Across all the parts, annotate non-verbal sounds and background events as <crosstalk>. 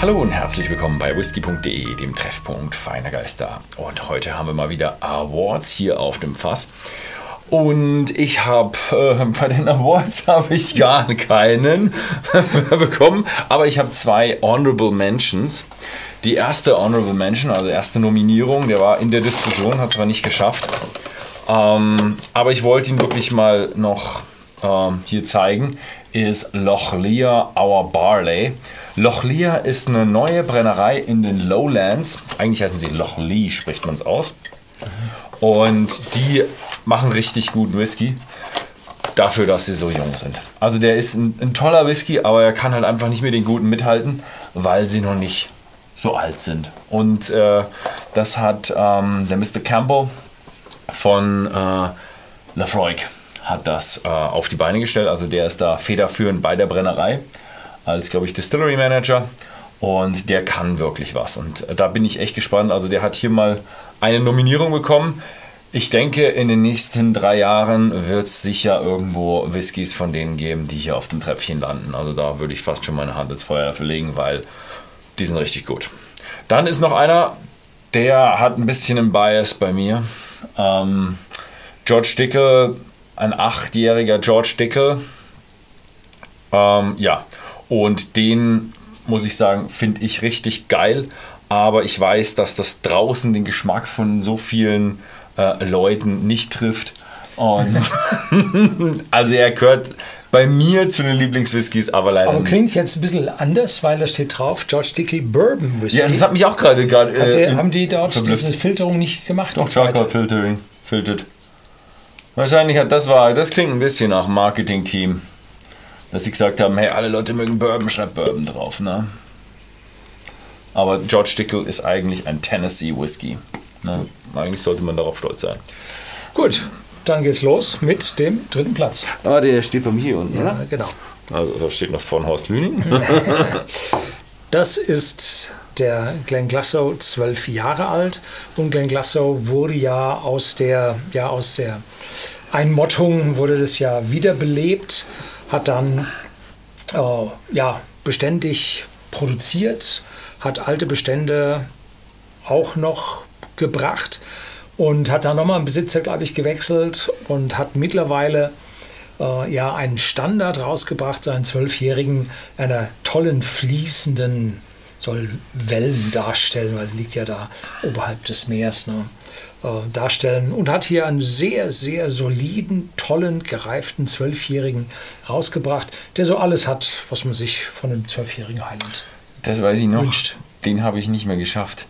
Hallo und herzlich willkommen bei whisky.de, dem Treffpunkt feiner Geister. Und heute haben wir mal wieder Awards hier auf dem Fass. Und ich habe äh, bei den Awards <laughs> habe ich gar keinen <laughs> bekommen, aber ich habe zwei Honorable Mentions. Die erste Honorable Mention, also erste Nominierung, der war in der Diskussion, hat es aber nicht geschafft. Ähm, aber ich wollte ihn wirklich mal noch ähm, hier zeigen, ist Loch Lear Our Barley. Loch Lear ist eine neue Brennerei in den Lowlands. Eigentlich heißen sie Loch Lee, spricht man es aus. Und die machen richtig guten Whisky. Dafür, dass sie so jung sind. Also der ist ein, ein toller Whisky, aber er kann halt einfach nicht mit den guten mithalten, weil sie noch nicht so alt sind. Und äh, das hat ähm, der Mr. Campbell von äh, Lafroig hat das äh, auf die Beine gestellt. Also der ist da federführend bei der Brennerei als, glaube ich, Distillery Manager. Und der kann wirklich was. Und da bin ich echt gespannt. Also der hat hier mal eine Nominierung bekommen. Ich denke, in den nächsten drei Jahren wird es sicher irgendwo Whiskys von denen geben, die hier auf dem Treppchen landen. Also da würde ich fast schon meine Hand ins Feuer dafür legen, weil die sind richtig gut. Dann ist noch einer, der hat ein bisschen einen Bias bei mir. Ähm, George Dickel, ein achtjähriger George Dickel. Ähm, ja, und den muss ich sagen, finde ich richtig geil. Aber ich weiß, dass das draußen den Geschmack von so vielen äh, Leuten nicht trifft. Und <laughs> also er gehört bei mir zu den Lieblingswhiskys, aber leider Aber nicht. klingt jetzt ein bisschen anders, weil da steht drauf George Dickel Bourbon Whisky. Ja, das hat mich auch gerade gerade. Äh, haben die dort verblüfft. diese Filterung nicht gemacht? Doch? Charcoal Filtering. Filtered. Wahrscheinlich hat das war, das klingt ein bisschen nach Marketing-Team. Dass sie gesagt haben, hey, alle Leute mögen Bourbon, schreibt Bourbon drauf, ne? Aber George Dickel ist eigentlich ein Tennessee Whisky. Ne? Eigentlich sollte man darauf stolz sein. Gut, dann geht's los mit dem dritten Platz. Ah, der steht bei mir hier unten, Ja, oder? genau. Also da steht noch von Horst Lüning. <laughs> <laughs> Das ist der Glenn Glassow, zwölf Jahre alt. Und Glenn Glassow wurde ja aus der, ja, aus der Einmottung, wurde das ja wiederbelebt, hat dann äh, ja, beständig produziert, hat alte Bestände auch noch gebracht und hat dann nochmal einen Besitzer, glaube ich, gewechselt und hat mittlerweile äh, ja einen Standard rausgebracht, seinen Zwölfjährigen, einer tollen, fließenden, soll Wellen darstellen, weil sie liegt ja da oberhalb des Meeres, ne, äh, darstellen und hat hier einen sehr, sehr soliden, tollen, gereiften Zwölfjährigen rausgebracht, der so alles hat, was man sich von einem Zwölfjährigen Highland Das weiß ich noch. Wünscht. Den habe ich nicht mehr geschafft.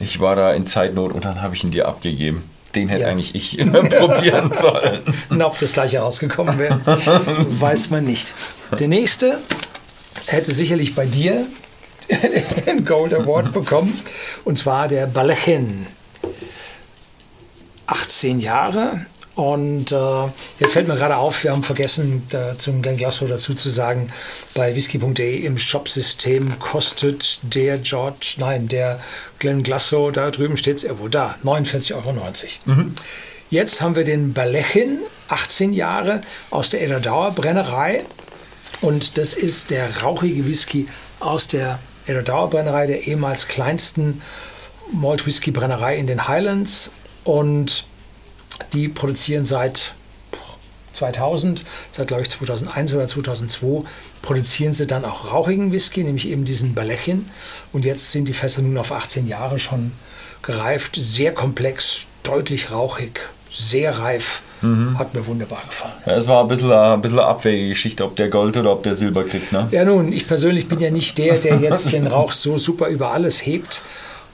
Ich war da in Zeitnot und dann habe ich ihn dir abgegeben. Den hätte Ja. eigentlich ich <laughs> probieren <laughs> sollen. Und ob das gleiche rausgekommen wäre, <laughs> weiß man nicht. Der nächste hätte sicherlich bei dir <laughs> den Gold Award bekommen. Und zwar der Balechin. 18 Jahre. Und äh, jetzt fällt mir gerade auf, wir haben vergessen, da, zum Glenn Glasgow dazu zu sagen, bei whisky.de im Shopsystem kostet der George, nein, der Glenn Glasgow, da drüben steht es irgendwo da, 49,90 Euro. Jetzt haben wir den Balechin, 18 Jahre, aus der Edderdauer Brennerei. Und das ist der rauchige Whisky aus der Edderdauer Brennerei, der ehemals kleinsten Malt Whisky Brennerei in den Highlands. Und die produzieren seit 2000, seit glaube ich 2001 oder 2002, produzieren sie dann auch rauchigen Whisky, nämlich eben diesen Balechin. Und jetzt sind die Fässer nun auf 18 Jahre schon gereift, sehr komplex, deutlich rauchig, sehr reif. Hat mir wunderbar gefallen. Ja, es war ein bisschen, ein bisschen eine abwägige Geschichte, ob der Gold oder ob der Silber kriegt. Ne? Ja, nun, ich persönlich bin ja nicht der, der jetzt den Rauch so super über alles hebt.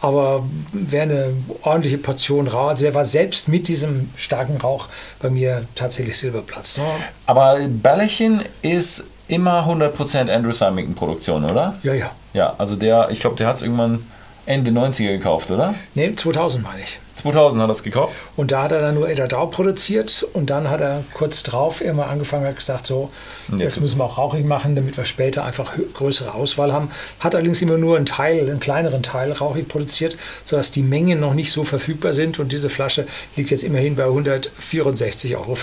Aber wer eine ordentliche Portion Rauch, also der war selbst mit diesem starken Rauch bei mir tatsächlich Silberplatz. Ne? Aber Bällchen ist immer 100% Andrew Symington Produktion, oder? Ja, ja. Ja, also der, ich glaube, der hat es irgendwann Ende 90er gekauft, oder? Nee, 2000 meine ich. 2000 hat er es gekauft. Und da hat er dann nur Edadau produziert und dann hat er kurz drauf immer angefangen, hat gesagt, so, jetzt jetzt müssen wir auch rauchig machen, damit wir später einfach größere Auswahl haben. Hat allerdings immer nur einen Teil, einen kleineren Teil rauchig produziert, sodass die Mengen noch nicht so verfügbar sind und diese Flasche liegt jetzt immerhin bei 164,50 Euro.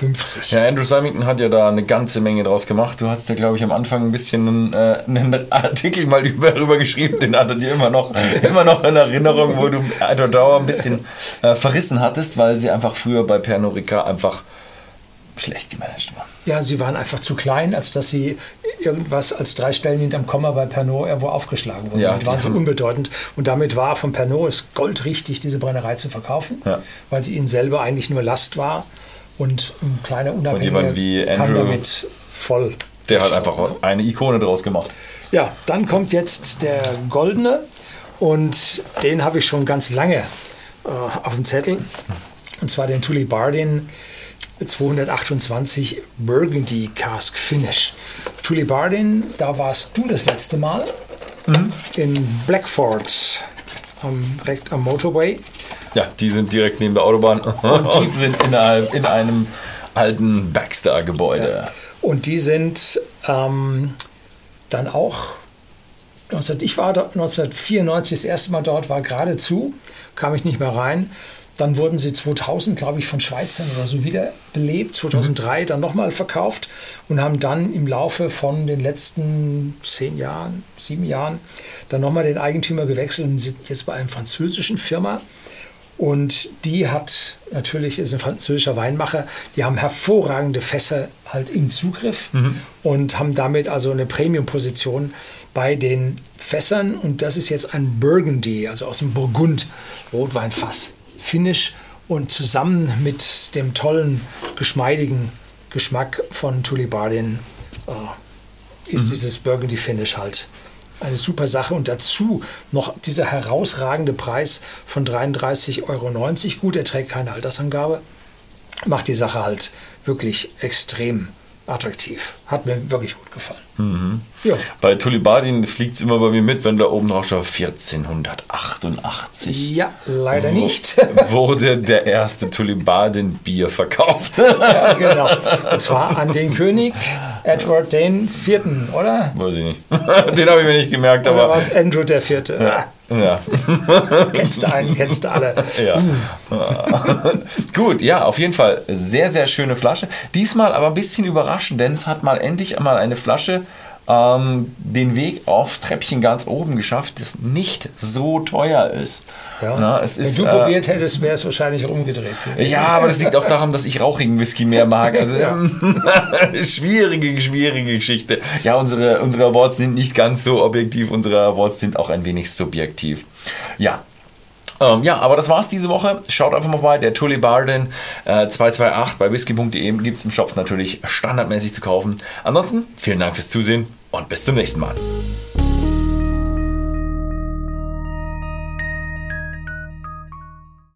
Ja, Andrew Symington hat ja da eine ganze Menge draus gemacht. Du hast da, glaube ich, am Anfang ein bisschen einen, äh, einen Artikel mal <laughs> über, darüber geschrieben, den hat er dir immer noch, <laughs> immer noch in Erinnerung, wo du Edward Dauer ein bisschen äh, verrissen hattest, weil sie einfach früher bei Pernod Ricard einfach schlecht gemanagt war. Ja, sie waren einfach zu klein, als dass sie irgendwas als drei Stellen hinterm Komma bei Pernod irgendwo aufgeschlagen wurden. Ja, waren die sie haben- unbedeutend. Und damit war von Pernod es goldrichtig, diese Brennerei zu verkaufen, Ja. weil sie ihnen selber eigentlich nur Last war. Und ein kleiner Unabhängiger jemand wie kann Andrew- damit voll. Der hat einfach eine Ikone draus gemacht. Ja, dann kommt jetzt der Goldene und den habe ich schon ganz lange äh, auf dem Zettel. Und zwar den Tully Bardin 228 Burgundy Cask Finish. Tully Bardin, da warst du das letzte Mal in Blackfords am, direkt am Motorway. Ja, die sind direkt neben der Autobahn <laughs> und, sind innerhalb in einem alten Baxter-Gebäude. Und die sind ähm, dann auch, 19, ich war dort 1994 das erste Mal dort, war gerade zu, kam ich nicht mehr rein. Dann wurden sie 2000, glaube ich, von Schweizern oder so wiederbelebt, 2003 dann nochmal verkauft und haben dann im Laufe von den letzten zehn Jahren, sieben Jahren, dann nochmal den Eigentümer gewechselt und sind jetzt bei einer französischen Firma. Und die hat natürlich, ist ein französischer Weinmacher, die haben hervorragende Fässer halt im Zugriff und haben damit also eine Premium-Position bei den Fässern. Und das ist jetzt ein Burgundy, also aus dem Burgund, Rotweinfass, Finish. Und zusammen mit dem tollen, geschmeidigen Geschmack von Tulibardin äh, ist dieses Burgundy Finish halt eine super Sache. Und dazu noch dieser herausragende Preis von 33,90 Euro. Gut, er trägt keine Altersangabe. Macht die Sache halt wirklich extrem attraktiv. Hat mir wirklich gut gefallen. Ja. Bei Tulibardin fliegt es immer bei mir mit, wenn da oben drauf steht 1488. ja, leider nicht. <laughs> Wurde der erste Tulibardin-Bier verkauft. ja, genau. Und zwar an den <laughs> König Edward den Vierten, oder? Weiß ich nicht. <laughs> Den habe ich mir nicht gemerkt, Oder war aber. es Andrew der Vierte? Ja. <laughs> Kennst du einen, kennst du alle. Ja. <laughs> Gut, ja, auf jeden Fall sehr, sehr schöne Flasche. Diesmal aber ein bisschen überraschend, denn es hat mal endlich einmal eine Flasche ähm, den Weg aufs Treppchen ganz oben geschafft, das nicht so teuer ist. Ja. Na, es Wenn ist du äh, probiert hättest, wäre es wahrscheinlich umgedreht. gewesen. Ja, aber das liegt auch daran, dass ich rauchigen Whisky mehr mag. Also <laughs> Ja. <laughs> schwierige, schwierige Geschichte. Ja, unsere, unsere Awards sind nicht ganz so objektiv, unsere Awards sind auch ein wenig subjektiv. Ja. Ähm, ja, aber das war's diese Woche. Schaut einfach mal vorbei. Der Tully Barden äh, 228 bei whisky.de gibt es im Shop natürlich standardmäßig zu kaufen. Ansonsten vielen Dank fürs Zusehen und bis zum nächsten Mal.